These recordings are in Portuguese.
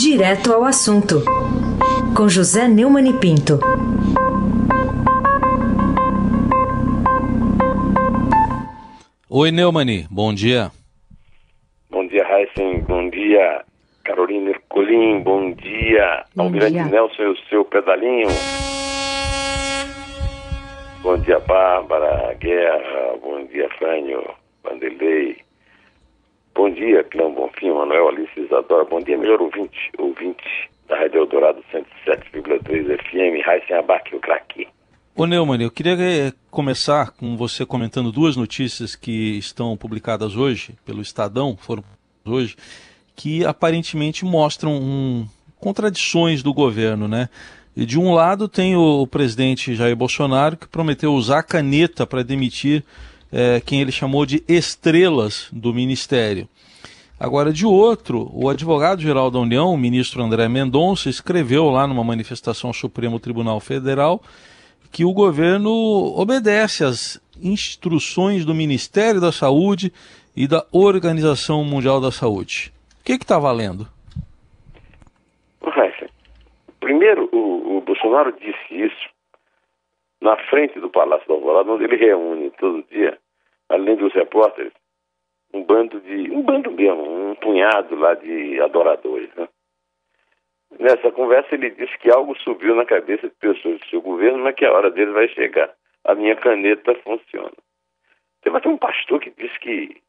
Direto ao assunto, com José Neumann e Pinto. Oi, Neumani, bom dia. Bom dia, Heisen, bom dia, Carolina Ercolim, bom dia, Bom Almirante dia. Nelson e o seu pedalinho. Bom dia, Bárbara, Guerra, bom dia, Fânio, Vanderlei. Bom dia, Clã Bonfim, Manuel Alice Isadora, bom dia, melhor ouvinte, ouvinte da Rádio Eldorado 107,3 FM, Heisen Abac, o craque. Ô Neumann, eu queria eh, começar com você comentando duas notícias que estão publicadas hoje pelo Estadão, foram hoje, que aparentemente mostram um, contradições do governo, né? E de um lado tem o, o presidente Jair Bolsonaro que prometeu usar a caneta para demitir eh, quem ele chamou de estrelas do ministério. Agora, de outro, o advogado-geral da União, o ministro André Mendonça, escreveu lá numa manifestação ao Supremo Tribunal Federal que o governo obedece às instruções do Ministério da Saúde e da Organização Mundial da Saúde. O que está valendo? Primeiro, o, o Bolsonaro disse isso na frente do Palácio do Alvorada, onde ele reúne todo dia, além dos repórteres, um bando de. um bando mesmo, um punhado lá de adoradores. Né? Nessa conversa ele disse que algo subiu na cabeça de pessoas do seu governo, mas que a hora dele vai chegar. A minha caneta funciona. Teve até um pastor que disse que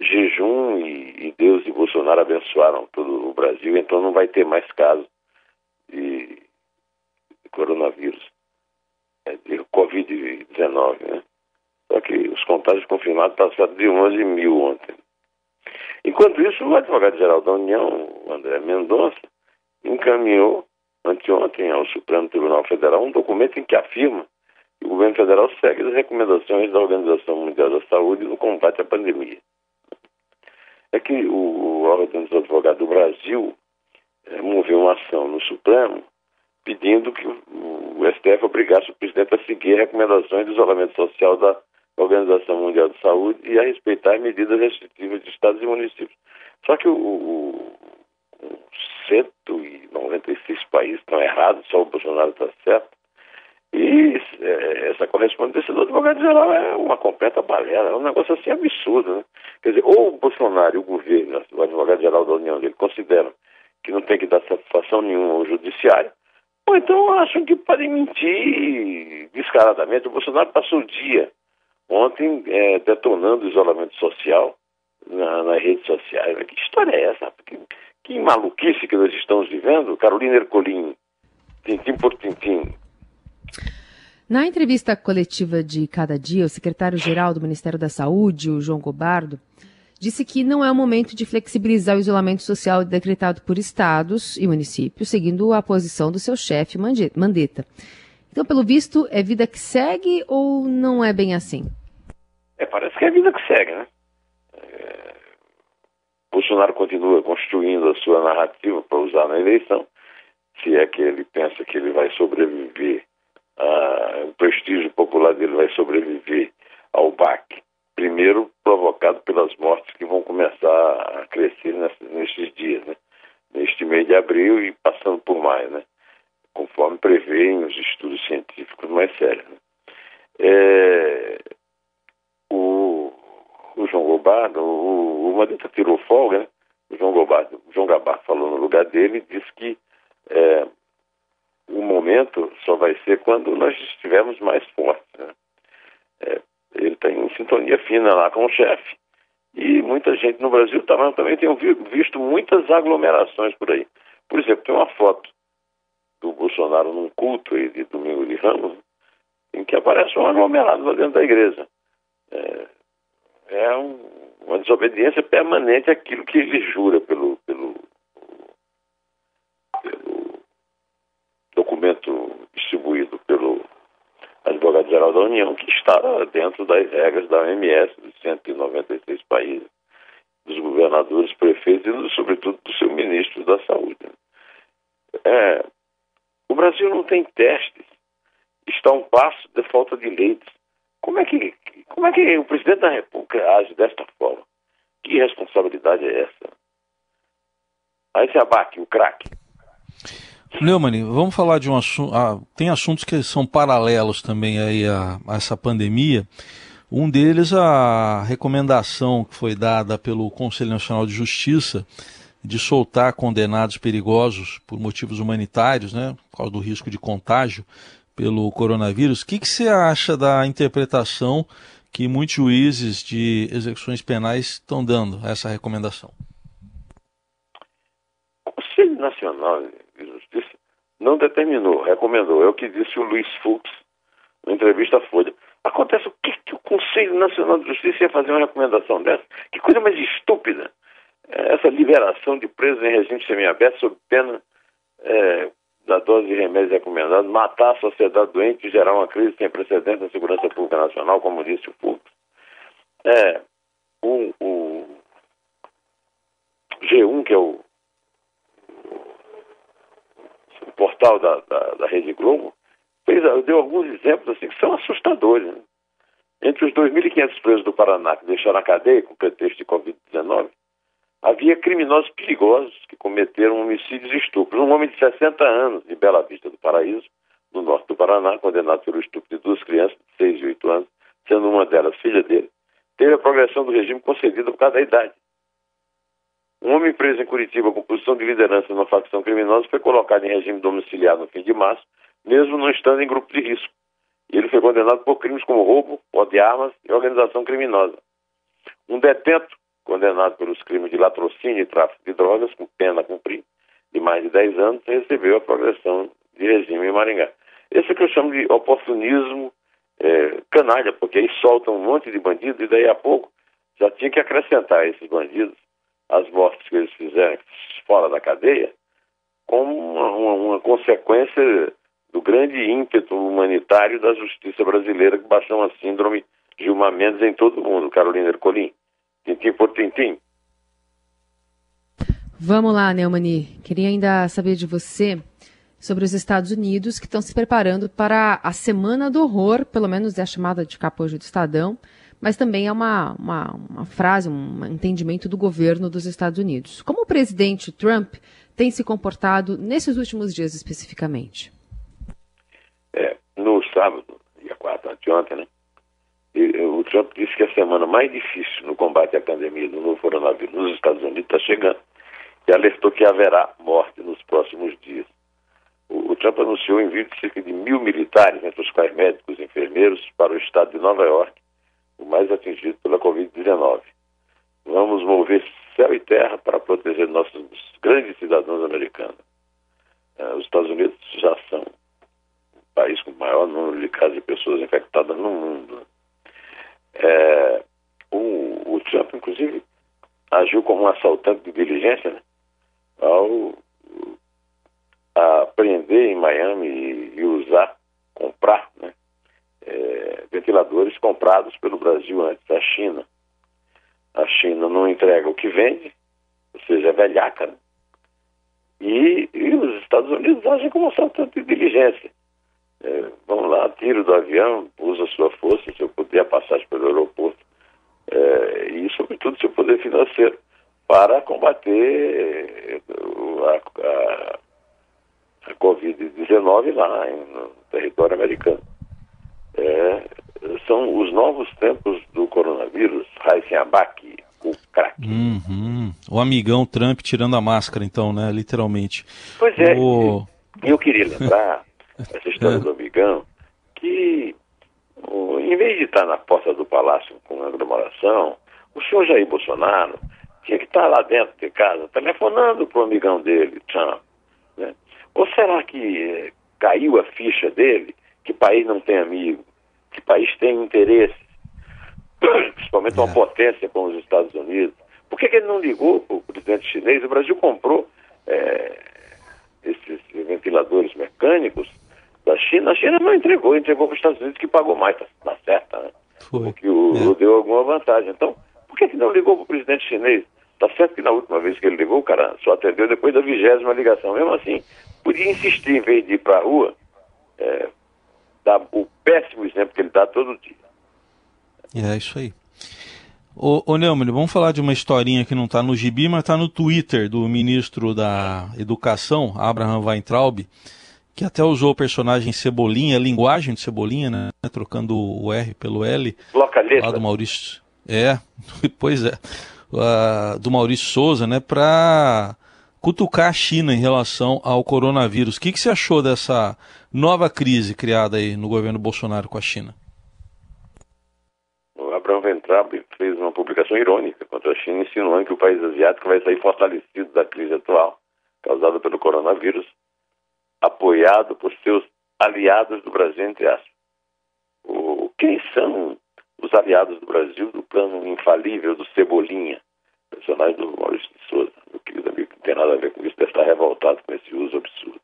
jejum e, e Deus e Bolsonaro abençoaram todo o Brasil, então não vai ter mais casos de, de coronavírus, é, de Covid-19, né? Só que os contágios confirmados passaram de 11 mil ontem. Enquanto isso, o advogado-geral da União, André Mendonça, encaminhou anteontem ao Supremo Tribunal Federal um documento em que afirma que o governo federal segue as recomendações da Organização Mundial da Saúde no combate à pandemia. É que o, órgão dos advogados do Brasil eh, moveu uma ação no Supremo pedindo que o, STF obrigasse o presidente a seguir recomendações do isolamento social da Organização Mundial de Saúde e a respeitar medidas restritivas de estados e municípios. Só que o, o, o 196 países estão errados, só o Bolsonaro está certo. E eh, essa correspondência do advogado-geral é uma completa balela, é um negócio assim absurdo. Né? Quer dizer, ou o Bolsonaro e o governo, o advogado-geral da União dele, consideram que não tem que dar satisfação nenhuma ao judiciário, ou então acham que podem mentir descaradamente. O Bolsonaro passou o dia ontem eh, detonando o isolamento social na- nas redes sociais. Que história é essa? Que, que maluquice que nós estamos vivendo? Carolina Ercolim, tintim por tintim. Na entrevista coletiva de cada dia, o secretário-geral do Ministério da Saúde, o João Gobardo, disse que não é o momento de flexibilizar o isolamento social decretado por estados e municípios, seguindo a posição do seu chefe Mande- Mandetta. Então, pelo visto, é vida que segue ou não é bem assim? É, parece que é a vida que segue, né? É, Bolsonaro continua construindo a sua narrativa para usar na eleição, se é que ele pensa que ele vai sobreviver, a, o prestígio popular dele vai sobreviver ao baque. Primeiro provocado pelas mortes que vão começar a crescer nesses, dias, né? Neste mês de abril e passando por maio, né? Conforme prevêem os estudos científicos mais sérios. Né? É, o, o João Gobardo, o, o Mandetta tirou folga, né? O João Gobardo, o João Gabardo falou no lugar dele e disse que é, o momento só vai ser quando nós estivermos mais fortes. Né? É, ele está em sintonia fina lá com o chefe e muita gente no Brasil tá, também tem vi- visto muitas aglomerações por aí. Por exemplo, tem uma foto do Bolsonaro num culto aí de domingo de Ramos em que aparece um aglomerado lá dentro da igreja. É, é um- uma desobediência permanente àquilo que ele jura pelo, pelo, pelo documento distribuído pelo advogado-geral da União, que está dentro das regras da OMS, dos 196 países, dos governadores, prefeitos e, sobretudo, do seu ministro da Saúde. É, o Brasil não tem testes, está um passo de falta de leitos. Como é que, como é que o presidente da República age desta forma? Que responsabilidade é essa? Aí se abaque, o craque. Neumann, vamos falar de um assunto. Ah, tem assuntos que são paralelos também aí a, a, essa pandemia. Um deles, a recomendação que foi dada pelo Conselho Nacional de Justiça de soltar condenados perigosos por motivos humanitários, né, por causa do risco de contágio pelo coronavírus. O que, que você acha da interpretação que muitos juízes de execuções penais estão dando a essa recomendação? O Conselho Nacional de Justiça não determinou, recomendou. É o que disse o Luiz Fux na entrevista à Folha. Acontece o que, que o Conselho Nacional de Justiça ia fazer uma recomendação dessa? Que coisa mais estúpida. Essa liberação de presos em regime semiaberto sob pena é, da dose de remédios recomendados, matar a sociedade doente e gerar uma crise sem precedentes na segurança pública nacional, como disse o Fux. É, o, o G1, que é o, o portal da, da, da Rede Globo, fez, deu alguns exemplos assim que são assustadores. Né? Entre os 2.500 presos do Paraná que deixaram a cadeia com pretexto de Covid-19, havia criminosos perigosos que cometeram homicídios e estupros. Um homem de 60 anos, de Bela Vista do Paraíso, no norte do Paraná, condenado pelo estupro de duas crianças de 6 e 8 anos, sendo uma delas filha dele, teve a progressão do regime concedida por causa da idade. Um homem preso em Curitiba com posição de liderança numa facção criminosa foi colocado em regime domiciliar no fim de março, mesmo não estando em grupo de risco. E ele foi condenado por crimes como roubo, posse de armas e organização criminosa. Um detento condenado pelos crimes de latrocínio e tráfico de drogas, com pena a cumprir, de mais de 10 anos, recebeu a progressão de regime em Maringá. Esse é que eu chamo de oportunismo é, canalha, porque aí soltam um monte de bandidos e daí a pouco já tinha que acrescentar a esses bandidos as mortes que eles fizeram fora da cadeia como uma, uma, uma consequência do grande ímpeto humanitário da justiça brasileira que baixou a síndrome Gilmar Mendes em todo o mundo, Carolina Ercolim. Tintim por tintim. Vamos lá, Neumani. Queria ainda saber de você sobre os Estados Unidos que estão se preparando para a Semana do Horror, pelo menos é a chamada de capa hoje do Estadão, mas também é uma, uma, uma frase, um entendimento do governo dos Estados Unidos. Como o presidente Trump tem se comportado nesses últimos dias especificamente? É, no sábado, dia 4, anteontem, né? O Trump disse que a semana mais difícil no combate à pandemia do novo coronavírus nos Estados Unidos está chegando e alertou que haverá morte nos próximos dias. O, o Trump anunciou o envio de cerca de mil militares, entre os quais médicos e enfermeiros, para o estado de Nova York, o mais atingido pela Covid-19. Vamos mover céu e terra para proteger nossos grandes cidadãos americanos. Uh, os Estados Unidos já são o país com o maior número de casos de pessoas infectadas no mundo. É, o, o, Trump, inclusive, agiu como um assaltante de diligência né, ao aprender em Miami e, e usar, comprar né, é, ventiladores comprados pelo Brasil antes, da China. A China não entrega o que vende, ou seja, é velhaca. Né? E, e, os Estados Unidos agem como assaltante de diligência. É, vão lá, tiro do avião, usa sua força, seu poder, a passagem pelo aeroporto, é, e sobretudo seu poder financeiro, para combater a, a, a Covid-19 lá no território americano. É, são os novos tempos do coronavírus, Raíssen Abac, o crack. Uhum. O amigão Trump tirando a máscara, então, né? Literalmente. Pois é. O... Eu queria lembrar essa história é. do amigão que, o, em vez de estar na porta do palácio com aglomeração, o senhor Jair Bolsonaro tinha que estar lá dentro de casa, telefonando para o amigão dele, Trump. Né? Ou será que eh, caiu a ficha dele que país não tem amigo, que país tem interesse, principalmente uma é. potência como os Estados Unidos. Por que, que ele não ligou para o presidente chinês? O Brasil comprou é, esses ventiladores mecânicos da China. A China não entregou, entregou para os Estados Unidos que pagou mais, tá, tá certo, né? Foi. Porque o, é. deu alguma vantagem. Então, por que, que não ligou para o presidente chinês? Tá certo que na última vez que ele ligou, o cara só atendeu depois da vigésima ligação. Mesmo assim, podia insistir em vez de ir para a rua, é, dar o péssimo exemplo que ele dá todo dia. É isso aí. Ô, ô Neumann, vamos falar de uma historinha que não está no gibi, mas está no Twitter do ministro da Educação, Abraham Weintraub, que até usou o personagem Cebolinha, a linguagem de Cebolinha, né? Trocando o R pelo L. Localista. Lá do Maurício. É, pois é. Uh, do Maurício Souza, né? Para cutucar a China em relação ao coronavírus. O que, que você achou dessa nova crise criada aí no governo Bolsonaro com a China? O Abraham Ventrab fez uma publicação irônica contra a China, insinuando que o país asiático vai sair fortalecido da crise atual, causada pelo coronavírus, apoiado por seus aliados do Brasil, entre aspas. O, quem são os aliados do Brasil do plano infalível do Cebolinha, personagem do Maurício de Souza, meu querido amigo, que não tem nada a ver com isso, deve estar revoltado com esse uso absurdo,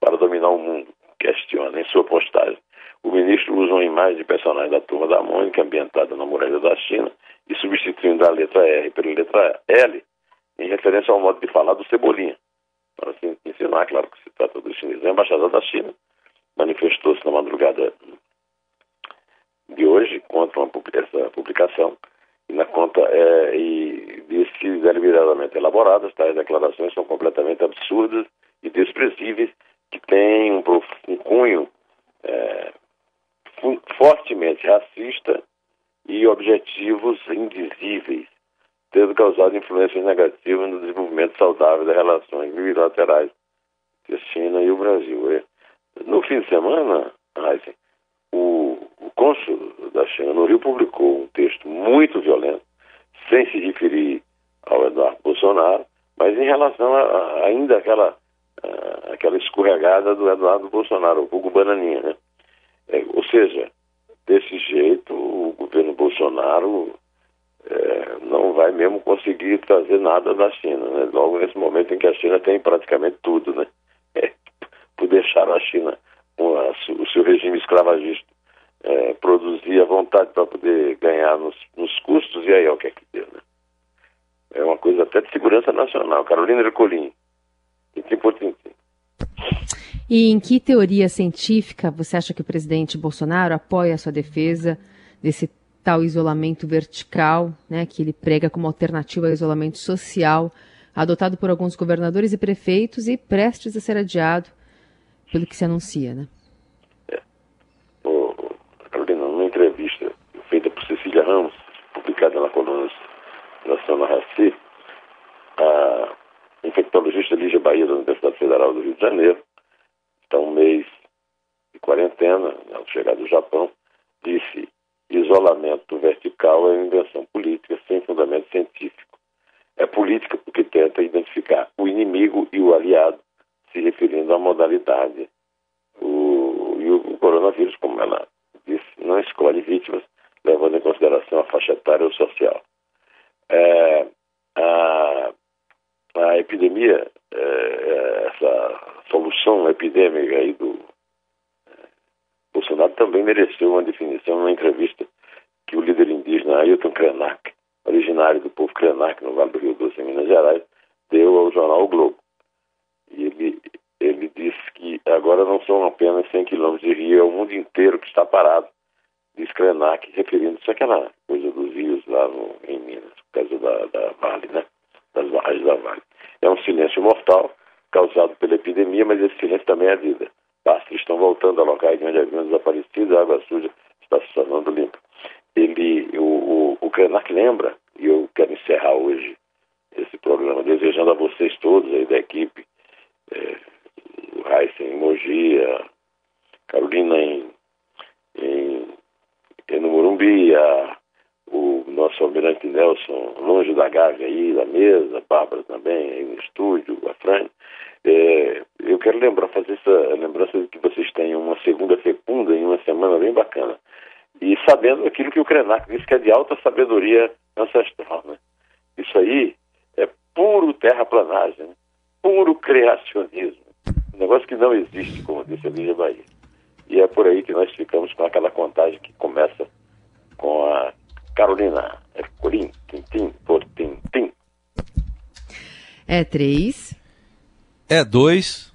para dominar o mundo, questiona em sua postagem. O ministro usa uma imagem de personagem da turma da Mônica, ambientada na muralha da China, e substituindo a letra R pela letra L, em referência ao modo de falar do Cebolinha. Para assim, ensinar, claro que se trata do chinês. Embaixada da China manifestou-se na madrugada de hoje contra uma, essa publicação e na conta é, e disse que deliberadamente elaboradas, tais declarações são completamente absurdas e desprezíveis, que têm um, um cunho é, fortemente racista e objetivos indizíveis, tendo causado influências negativas no desenvolvimento saudável das relações bilaterais entre a China e o Brasil. No fim de semana, Heisen, o, o cônsul da China no Rio publicou um texto muito violento, sem se referir ao Eduardo Bolsonaro, mas em relação a, a ainda aquela, a, aquela escorregada do Eduardo Bolsonaro, o Hugo Bananinha, né? É, ou seja, desse jeito o governo Bolsonaro é, não vai mesmo conseguir trazer nada da China, né? Logo nesse momento em que a China tem praticamente tudo, né? É, por deixar a China com a, o seu regime escravagista é, produzir à vontade para poder ganhar nos, nos, custos, e aí é o que é que deu, né? É uma coisa até de segurança nacional. Carolina Ercolim, tintim por tintim. E em que teoria científica você acha que o presidente Bolsonaro apoia a sua defesa desse tal isolamento vertical, né, que ele prega como alternativa ao isolamento social, adotado por alguns governadores e prefeitos e prestes a ser adiado pelo que se anuncia, né? É. O, Carolina, numa entrevista feita por Cecília Ramos, publicada na coluna Nacional Raci, a infectologista Lígia Bahia da Universidade Federal do Rio de Janeiro, está um mês de quarentena, ao chegar do Japão, disse isolamento vertical é invenção política sem fundamento científico. É política porque tenta identificar o inimigo e o aliado, se referindo à modalidade. O, e o, coronavírus, como ela disse, não escolhe vítimas, levando em consideração a faixa etária ou social. É, a, a epidemia, é, é essa solução epidêmica aí do é, Bolsonaro também mereceu uma definição numa entrevista que o líder indígena Ailton Krenak, originário do povo Krenak no Vale do Rio Doce, em Minas Gerais, deu ao jornal o Globo. E ele, agora não são apenas 100 quilômetros de rio, é o mundo inteiro que está parado, diz Krenak, referindo-se àquela coisa dos rios lá no, em Minas, por causa da, da Vale, né? Das barragens da Vale. É um silêncio mortal causado pela epidemia, mas esse silêncio também é vida. Pastores estão voltando a locais onde haviam desaparecido, a água suja está se tornando limpa. Ele, o, o, o Krenak lembra, e eu quero encerrar hoje esse programa desejando a vocês todos aí da equipe, é, o Heisen Carolina em, em, em no Morumbi, a, o nosso almirante Nelson longe da Gávea aí, da mesa, Bárbara também aí no estúdio, a Fran. É, eu quero lembrar, fazer essa lembrança de que vocês têm uma segunda fecunda em uma semana bem bacana. E sabendo aquilo que o Krenak disse que é de alta sabedoria ancestral, né? Isso aí é puro terraplanagem, né? puro criacionismo. Um negócio que não existe, como disse a Lígia Bahia. E é por aí que nós ficamos com aquela contagem que começa com a Carolina Ercolim, tintim por tintim. É três. É dois.